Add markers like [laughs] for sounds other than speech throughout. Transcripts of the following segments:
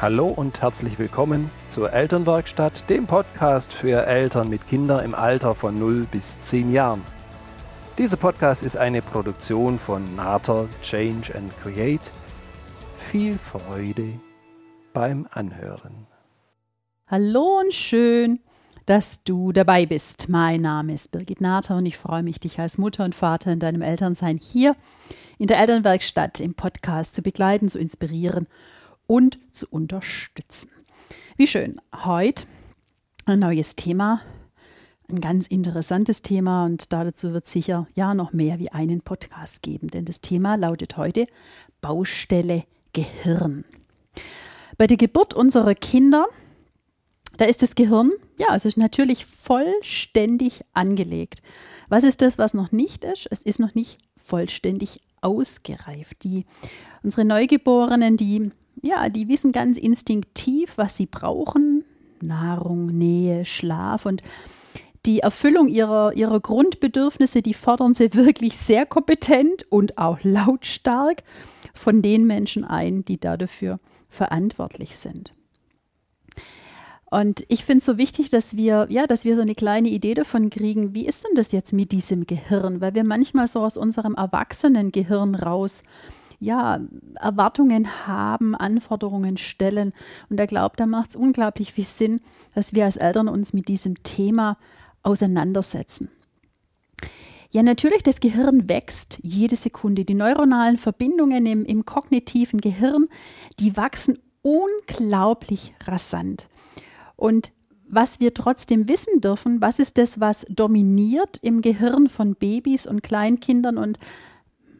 Hallo und herzlich willkommen zur Elternwerkstatt, dem Podcast für Eltern mit Kindern im Alter von 0 bis 10 Jahren. Dieser Podcast ist eine Produktion von Nater Change and Create. Viel Freude beim Anhören. Hallo und schön, dass du dabei bist. Mein Name ist Birgit Nater und ich freue mich, dich als Mutter und Vater in deinem Elternsein hier in der Elternwerkstatt im Podcast zu begleiten, zu inspirieren und zu unterstützen. Wie schön. Heute ein neues Thema, ein ganz interessantes Thema und dazu wird sicher ja noch mehr wie einen Podcast geben, denn das Thema lautet heute Baustelle Gehirn. Bei der Geburt unserer Kinder, da ist das Gehirn, ja, es ist natürlich vollständig angelegt. Was ist das, was noch nicht ist? Es ist noch nicht vollständig ausgereift. Die, unsere Neugeborenen, die ja, die wissen ganz instinktiv, was sie brauchen. Nahrung, Nähe, Schlaf und die Erfüllung ihrer, ihrer Grundbedürfnisse, die fordern sie wirklich sehr kompetent und auch lautstark von den Menschen ein, die dafür verantwortlich sind. Und ich finde es so wichtig, dass wir, ja, dass wir so eine kleine Idee davon kriegen, wie ist denn das jetzt mit diesem Gehirn? Weil wir manchmal so aus unserem Erwachsenengehirn raus ja, Erwartungen haben, Anforderungen stellen. Und er glaubt, da macht es unglaublich viel Sinn, dass wir als Eltern uns mit diesem Thema auseinandersetzen. Ja, natürlich, das Gehirn wächst jede Sekunde. Die neuronalen Verbindungen im, im kognitiven Gehirn, die wachsen unglaublich rasant. Und was wir trotzdem wissen dürfen, was ist das, was dominiert im Gehirn von Babys und Kleinkindern und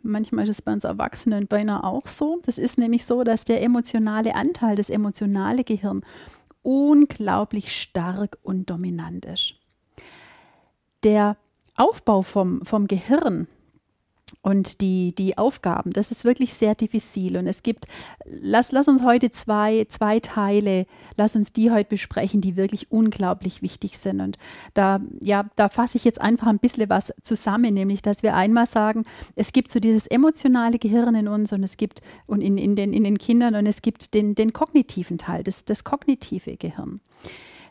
Manchmal ist es bei uns Erwachsenen beinahe auch so. Das ist nämlich so, dass der emotionale Anteil, das emotionale Gehirn unglaublich stark und dominant ist. Der Aufbau vom, vom Gehirn und die, die Aufgaben, das ist wirklich sehr diffizil. Und es gibt, lass, lass uns heute zwei, zwei Teile, lass uns die heute besprechen, die wirklich unglaublich wichtig sind. Und da, ja, da fasse ich jetzt einfach ein bisschen was zusammen, nämlich, dass wir einmal sagen, es gibt so dieses emotionale Gehirn in uns und es gibt, und in, in, den, in den Kindern, und es gibt den, den kognitiven Teil, das, das kognitive Gehirn.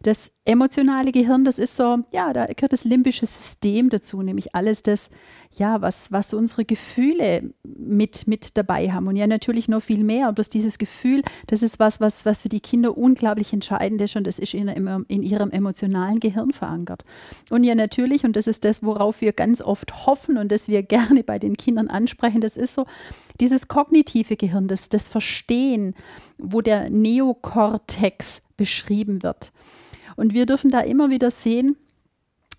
Das emotionale Gehirn, das ist so, ja, da gehört das limbische System dazu, nämlich alles das, ja, was, was unsere Gefühle mit, mit dabei haben. Und ja, natürlich noch viel mehr. Aber dieses Gefühl, das ist was, was, was für die Kinder unglaublich entscheidend ist und das ist in, in ihrem emotionalen Gehirn verankert. Und ja, natürlich, und das ist das, worauf wir ganz oft hoffen und das wir gerne bei den Kindern ansprechen, das ist so, dieses kognitive Gehirn, das, das Verstehen, wo der Neokortex beschrieben wird. Und wir dürfen da immer wieder sehen,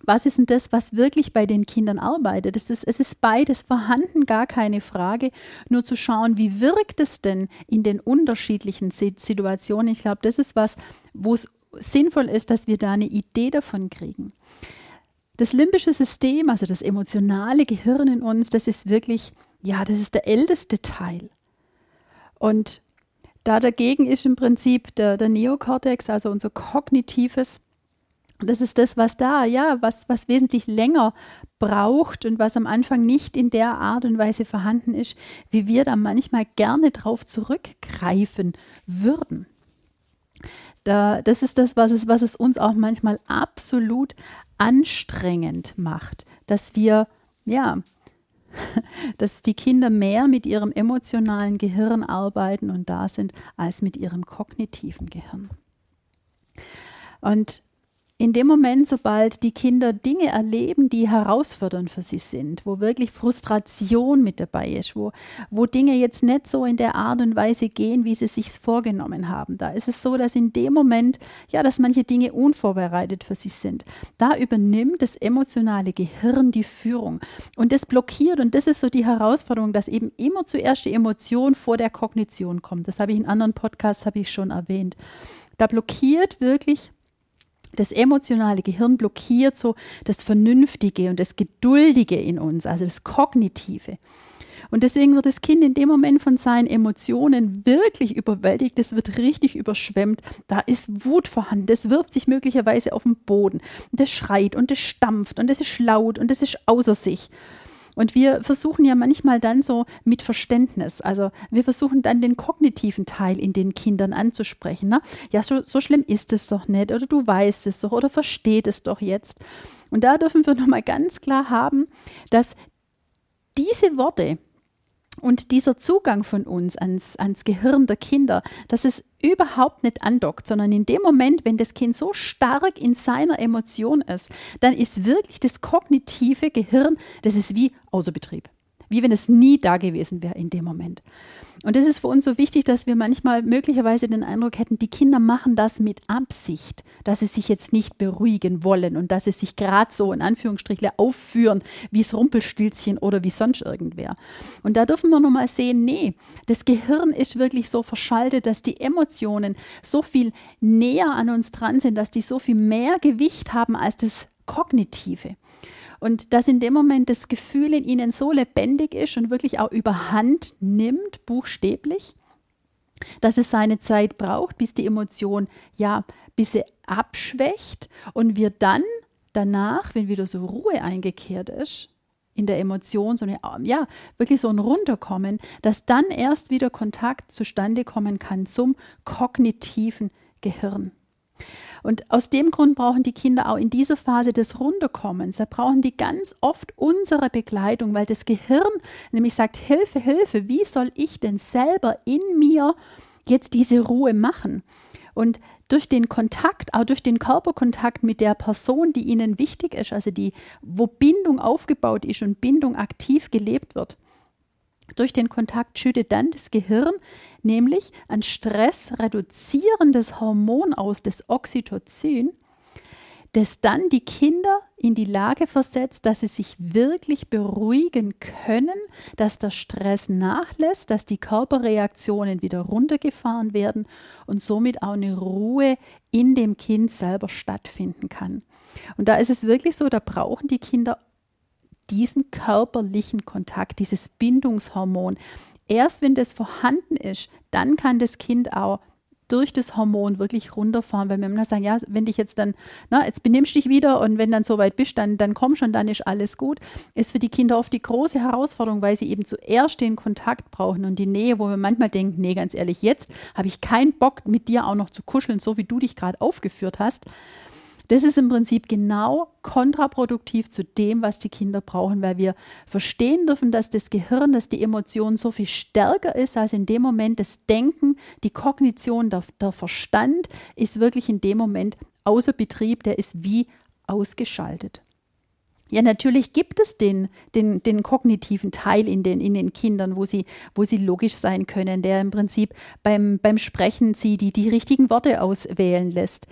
was ist denn das, was wirklich bei den Kindern arbeitet? Es ist, es ist beides vorhanden, gar keine Frage. Nur zu schauen, wie wirkt es denn in den unterschiedlichen Situationen. Ich glaube, das ist was, wo es sinnvoll ist, dass wir da eine Idee davon kriegen. Das limbische System, also das emotionale Gehirn in uns, das ist wirklich, ja, das ist der älteste Teil. Und da dagegen ist im Prinzip der, der Neokortex, also unser kognitives das ist das, was da, ja, was, was wesentlich länger braucht und was am Anfang nicht in der Art und Weise vorhanden ist, wie wir da manchmal gerne drauf zurückgreifen würden. Da, das ist das, was es, was es uns auch manchmal absolut anstrengend macht, dass wir, ja, [laughs] dass die Kinder mehr mit ihrem emotionalen Gehirn arbeiten und da sind, als mit ihrem kognitiven Gehirn. Und in dem Moment, sobald die Kinder Dinge erleben, die herausfordernd für sie sind, wo wirklich Frustration mit dabei ist, wo, wo Dinge jetzt nicht so in der Art und Weise gehen, wie sie sich vorgenommen haben, da ist es so, dass in dem Moment, ja, dass manche Dinge unvorbereitet für sie sind. Da übernimmt das emotionale Gehirn die Führung und das blockiert und das ist so die Herausforderung, dass eben immer zuerst die Emotion vor der Kognition kommt. Das habe ich in anderen Podcasts habe ich schon erwähnt. Da blockiert wirklich das emotionale Gehirn blockiert so das Vernünftige und das Geduldige in uns, also das Kognitive. Und deswegen wird das Kind in dem Moment von seinen Emotionen wirklich überwältigt, es wird richtig überschwemmt. Da ist Wut vorhanden, das wirft sich möglicherweise auf den Boden. Und das schreit und das stampft und das ist laut und das ist außer sich. Und wir versuchen ja manchmal dann so mit Verständnis, also wir versuchen dann den kognitiven Teil in den Kindern anzusprechen. Ne? Ja, so, so schlimm ist es doch nicht oder du weißt es doch oder versteht es doch jetzt. Und da dürfen wir nochmal ganz klar haben, dass diese Worte, und dieser Zugang von uns ans, ans Gehirn der Kinder, dass es überhaupt nicht andockt, sondern in dem Moment, wenn das Kind so stark in seiner Emotion ist, dann ist wirklich das kognitive Gehirn, das ist wie außer Betrieb wie wenn es nie da gewesen wäre in dem Moment. Und das ist für uns so wichtig, dass wir manchmal möglicherweise den Eindruck hätten, die Kinder machen das mit Absicht, dass sie sich jetzt nicht beruhigen wollen und dass sie sich gerade so in Anführungsstrichen aufführen, wie es Rumpelstilzchen oder wie sonst irgendwer. Und da dürfen wir nochmal sehen, nee, das Gehirn ist wirklich so verschaltet, dass die Emotionen so viel näher an uns dran sind, dass die so viel mehr Gewicht haben als das Kognitive. Und dass in dem Moment das Gefühl in ihnen so lebendig ist und wirklich auch überhand nimmt, buchstäblich, dass es seine Zeit braucht, bis die Emotion, ja, bis sie abschwächt und wir dann danach, wenn wieder so Ruhe eingekehrt ist, in der Emotion, so eine, ja, wirklich so ein Runterkommen, dass dann erst wieder Kontakt zustande kommen kann zum kognitiven Gehirn. Und aus dem Grund brauchen die Kinder auch in dieser Phase des Runterkommens, da brauchen die ganz oft unsere Begleitung, weil das Gehirn nämlich sagt, Hilfe, Hilfe, wie soll ich denn selber in mir jetzt diese Ruhe machen? Und durch den Kontakt, auch durch den Körperkontakt mit der Person, die ihnen wichtig ist, also die, wo Bindung aufgebaut ist und Bindung aktiv gelebt wird, durch den Kontakt schüttet dann das Gehirn nämlich ein stressreduzierendes Hormon aus, das Oxytocin, das dann die Kinder in die Lage versetzt, dass sie sich wirklich beruhigen können, dass der Stress nachlässt, dass die Körperreaktionen wieder runtergefahren werden und somit auch eine Ruhe in dem Kind selber stattfinden kann. Und da ist es wirklich so, da brauchen die Kinder diesen körperlichen Kontakt, dieses Bindungshormon. Erst wenn das vorhanden ist, dann kann das Kind auch durch das Hormon wirklich runterfahren, weil wir immer sagen, ja, wenn dich jetzt dann, na, jetzt benimmst dich wieder und wenn dann soweit bist, dann, dann komm schon, dann ist alles gut, ist für die Kinder oft die große Herausforderung, weil sie eben zuerst den Kontakt brauchen und die Nähe, wo wir manchmal denken, nee, ganz ehrlich, jetzt habe ich keinen Bock, mit dir auch noch zu kuscheln, so wie du dich gerade aufgeführt hast. Das ist im Prinzip genau kontraproduktiv zu dem, was die Kinder brauchen, weil wir verstehen dürfen, dass das Gehirn, dass die Emotion so viel stärker ist als in dem Moment das Denken, die Kognition, der, der Verstand ist wirklich in dem Moment außer Betrieb, der ist wie ausgeschaltet. Ja, natürlich gibt es den, den, den kognitiven Teil in den, in den Kindern, wo sie, wo sie logisch sein können, der im Prinzip beim, beim Sprechen sie die, die richtigen Worte auswählen lässt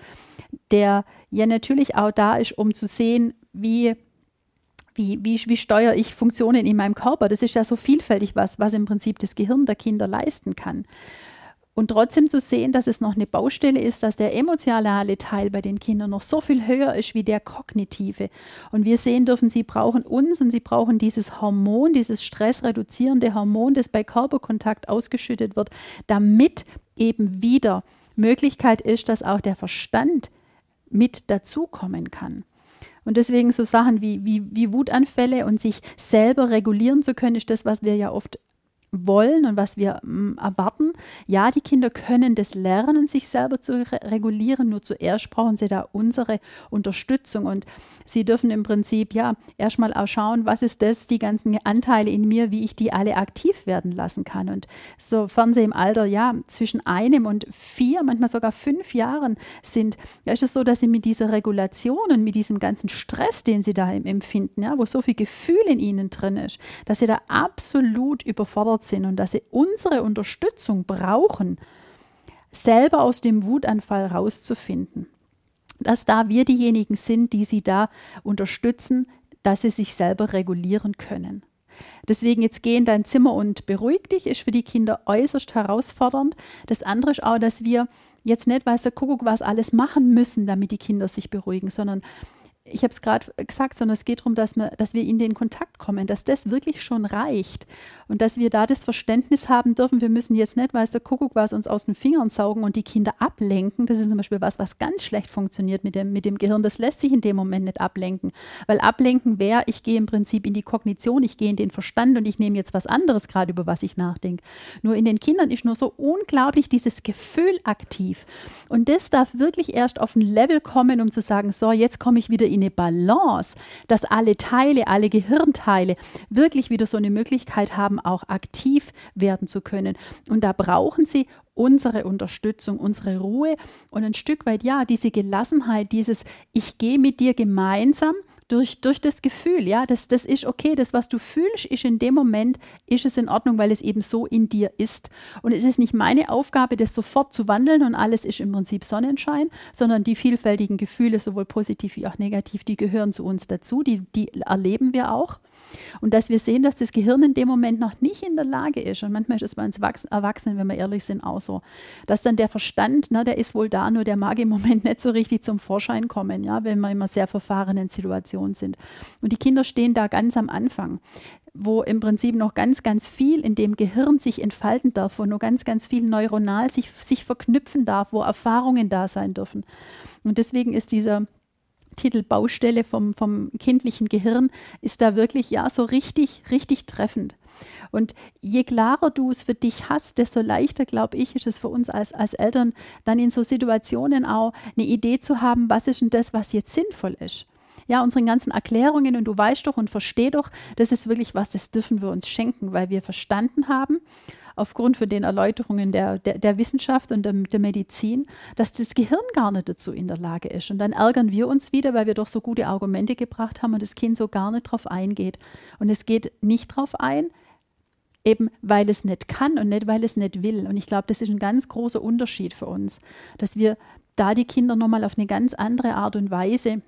der ja natürlich auch da ist, um zu sehen, wie, wie, wie, wie steuere ich Funktionen in meinem Körper. Das ist ja so vielfältig was, was im Prinzip das Gehirn der Kinder leisten kann. Und trotzdem zu sehen, dass es noch eine Baustelle ist, dass der emotionale Teil bei den Kindern noch so viel höher ist wie der kognitive. Und wir sehen dürfen, sie brauchen uns und sie brauchen dieses Hormon, dieses stressreduzierende Hormon, das bei Körperkontakt ausgeschüttet wird, damit eben wieder Möglichkeit ist, dass auch der Verstand mit dazukommen kann. Und deswegen so Sachen wie, wie, wie Wutanfälle und sich selber regulieren zu können, ist das, was wir ja oft wollen und was wir mm, erwarten. Ja, die Kinder können das lernen, sich selber zu re regulieren, nur zuerst brauchen sie da unsere Unterstützung und sie dürfen im Prinzip ja erstmal auch schauen, was ist das, die ganzen Anteile in mir, wie ich die alle aktiv werden lassen kann. Und sofern sie im Alter ja zwischen einem und vier, manchmal sogar fünf Jahren sind, ja, ist es so, dass sie mit dieser Regulation und mit diesem ganzen Stress, den sie da empfinden, ja, wo so viel Gefühl in ihnen drin ist, dass sie da absolut überfordert überfordert sind und dass sie unsere Unterstützung brauchen, selber aus dem Wutanfall rauszufinden. Dass da wir diejenigen sind, die sie da unterstützen, dass sie sich selber regulieren können. Deswegen jetzt geh in dein Zimmer und beruhig dich, ist für die Kinder äußerst herausfordernd. Das andere ist auch, dass wir jetzt nicht, weiß der Kuckuck, was alles machen müssen, damit die Kinder sich beruhigen, sondern ich habe es gerade gesagt, sondern es geht darum, dass wir, dass wir in den Kontakt kommen, dass das wirklich schon reicht und dass wir da das Verständnis haben dürfen, wir müssen jetzt nicht, weiß der Kuckuck was, uns aus den Fingern saugen und die Kinder ablenken. Das ist zum Beispiel was, was ganz schlecht funktioniert mit dem, mit dem Gehirn. Das lässt sich in dem Moment nicht ablenken, weil ablenken wäre, ich gehe im Prinzip in die Kognition, ich gehe in den Verstand und ich nehme jetzt was anderes gerade, über was ich nachdenke. Nur in den Kindern ist nur so unglaublich dieses Gefühl aktiv und das darf wirklich erst auf ein Level kommen, um zu sagen, so, jetzt komme ich wieder in eine Balance, dass alle Teile, alle Gehirnteile wirklich wieder so eine Möglichkeit haben, auch aktiv werden zu können. Und da brauchen sie unsere Unterstützung, unsere Ruhe und ein Stück weit, ja, diese Gelassenheit, dieses Ich gehe mit dir gemeinsam durch, durch das Gefühl, ja, das, das ist okay, das, was du fühlst, ist in dem Moment, ist es in Ordnung, weil es eben so in dir ist. Und es ist nicht meine Aufgabe, das sofort zu wandeln und alles ist im Prinzip Sonnenschein, sondern die vielfältigen Gefühle, sowohl positiv wie auch negativ, die gehören zu uns dazu, die, die erleben wir auch. Und dass wir sehen, dass das Gehirn in dem Moment noch nicht in der Lage ist, und manchmal ist es bei uns Erwachsenen, wenn wir ehrlich sind, auch so, dass dann der Verstand, ne, der ist wohl da, nur der mag im Moment nicht so richtig zum Vorschein kommen, ja, wenn wir immer sehr verfahrenen Situationen sind. Und die Kinder stehen da ganz am Anfang wo im Prinzip noch ganz, ganz viel in dem Gehirn sich entfalten darf, wo nur ganz, ganz viel neuronal sich, sich verknüpfen darf, wo Erfahrungen da sein dürfen. Und deswegen ist dieser Titel Baustelle vom, vom kindlichen Gehirn ist da wirklich ja so richtig, richtig treffend. Und je klarer du es für dich hast, desto leichter, glaube ich, ist es für uns als, als Eltern, dann in so Situationen auch eine Idee zu haben, was ist denn das, was jetzt sinnvoll ist. Ja, unseren ganzen Erklärungen und du weißt doch und versteh doch, das ist wirklich was, das dürfen wir uns schenken, weil wir verstanden haben, aufgrund von den Erläuterungen der, der, der Wissenschaft und der, der, Medizin, dass das Gehirn gar nicht dazu in der Lage ist. Und dann ärgern wir uns wieder, weil wir doch so gute Argumente gebracht haben und das Kind so gar nicht drauf eingeht. Und es geht nicht drauf ein, eben weil es nicht kann und nicht weil es nicht will. Und ich glaube, das ist ein ganz großer Unterschied für uns, dass wir da die Kinder nochmal auf eine ganz andere Art und Weise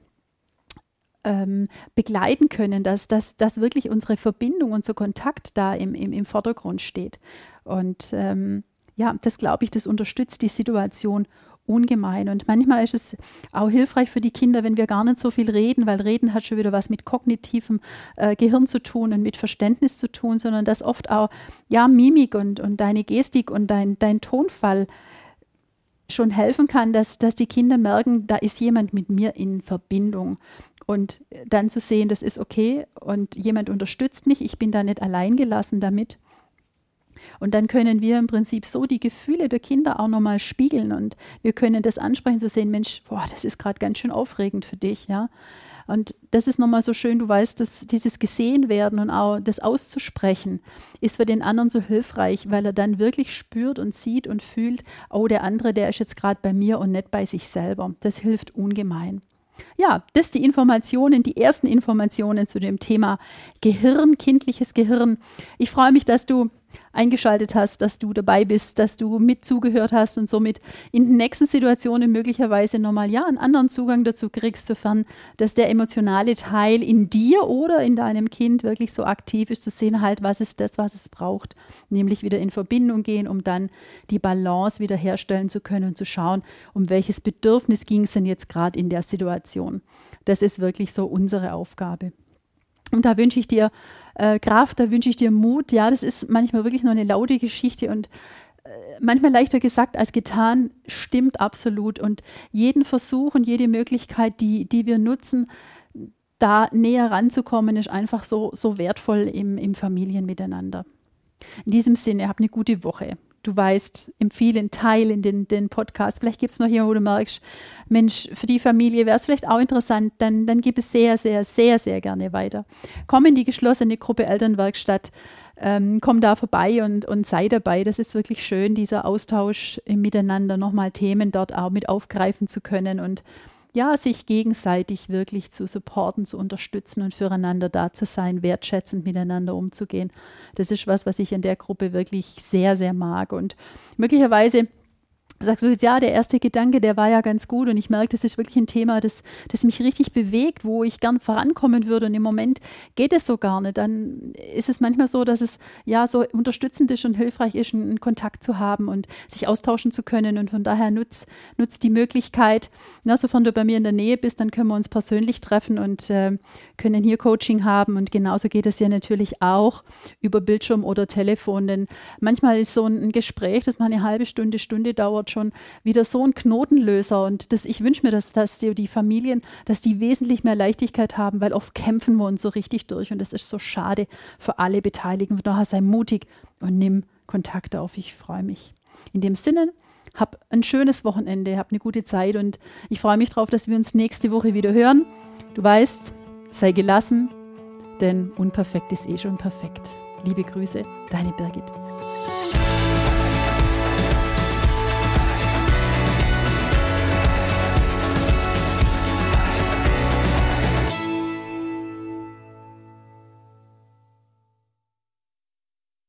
ähm, begleiten können, dass, dass, dass wirklich unsere Verbindung, unser Kontakt da im, im, im Vordergrund steht. Und ähm, ja, das glaube ich, das unterstützt die Situation ungemein. Und manchmal ist es auch hilfreich für die Kinder, wenn wir gar nicht so viel reden, weil Reden hat schon wieder was mit kognitivem äh, Gehirn zu tun und mit Verständnis zu tun, sondern dass oft auch ja Mimik und, und deine Gestik und dein, dein Tonfall schon helfen kann, dass, dass die Kinder merken, da ist jemand mit mir in Verbindung. Und dann zu sehen, das ist okay und jemand unterstützt mich, ich bin da nicht allein gelassen damit. Und dann können wir im Prinzip so die Gefühle der Kinder auch nochmal spiegeln und wir können das ansprechen, zu sehen, Mensch, boah, das ist gerade ganz schön aufregend für dich, ja. Und das ist nochmal so schön, du weißt, dass dieses gesehen werden und auch das auszusprechen, ist für den anderen so hilfreich, weil er dann wirklich spürt und sieht und fühlt, oh, der andere, der ist jetzt gerade bei mir und nicht bei sich selber. Das hilft ungemein. Ja, das die Informationen, die ersten Informationen zu dem Thema Gehirn, kindliches Gehirn. Ich freue mich, dass du eingeschaltet hast, dass du dabei bist, dass du mit zugehört hast und somit in den nächsten Situationen möglicherweise nochmal ja einen anderen Zugang dazu kriegst, sofern dass der emotionale Teil in dir oder in deinem Kind wirklich so aktiv ist, zu sehen halt, was ist das, was es braucht, nämlich wieder in Verbindung gehen, um dann die Balance wieder herstellen zu können und zu schauen, um welches Bedürfnis ging es denn jetzt gerade in der Situation. Das ist wirklich so unsere Aufgabe. Und da wünsche ich dir äh, Kraft, da wünsche ich dir Mut. Ja, das ist manchmal wirklich nur eine laute Geschichte und äh, manchmal leichter gesagt als getan, stimmt absolut. Und jeden Versuch und jede Möglichkeit, die, die wir nutzen, da näher ranzukommen, ist einfach so, so wertvoll im, im Familienmiteinander. In diesem Sinne, habt eine gute Woche du weißt, empfehlen, teilen den, den Podcast. Vielleicht gibt es noch jemanden, wo du merkst, Mensch, für die Familie wäre es vielleicht auch interessant, dann, dann gib es sehr, sehr, sehr, sehr gerne weiter. Komm in die geschlossene Gruppe Elternwerkstatt. Ähm, komm da vorbei und, und sei dabei. Das ist wirklich schön, dieser Austausch im Miteinander, nochmal Themen dort auch mit aufgreifen zu können und ja, sich gegenseitig wirklich zu supporten, zu unterstützen und füreinander da zu sein, wertschätzend miteinander umzugehen. Das ist was, was ich in der Gruppe wirklich sehr, sehr mag. Und möglicherweise sagst du jetzt, ja, der erste Gedanke, der war ja ganz gut und ich merke, das ist wirklich ein Thema, das, das mich richtig bewegt, wo ich gern vorankommen würde und im Moment geht es so gar nicht. Dann ist es manchmal so, dass es ja so unterstützend ist und hilfreich ist, einen Kontakt zu haben und sich austauschen zu können und von daher nutzt nutz die Möglichkeit, na, sofern du bei mir in der Nähe bist, dann können wir uns persönlich treffen und äh, können hier Coaching haben und genauso geht es ja natürlich auch über Bildschirm oder Telefon, denn manchmal ist so ein, ein Gespräch, das mal eine halbe Stunde, Stunde dauert, schon wieder so ein Knotenlöser. Und das, ich wünsche mir, dass, dass die, die Familien, dass die wesentlich mehr Leichtigkeit haben, weil oft kämpfen wir uns so richtig durch. Und das ist so schade für alle Beteiligten. Von daher sei mutig und nimm Kontakt auf. Ich freue mich. In dem Sinne, hab ein schönes Wochenende, hab eine gute Zeit und ich freue mich darauf, dass wir uns nächste Woche wieder hören. Du weißt, sei gelassen, denn unperfekt ist eh schon perfekt. Liebe Grüße, deine Birgit.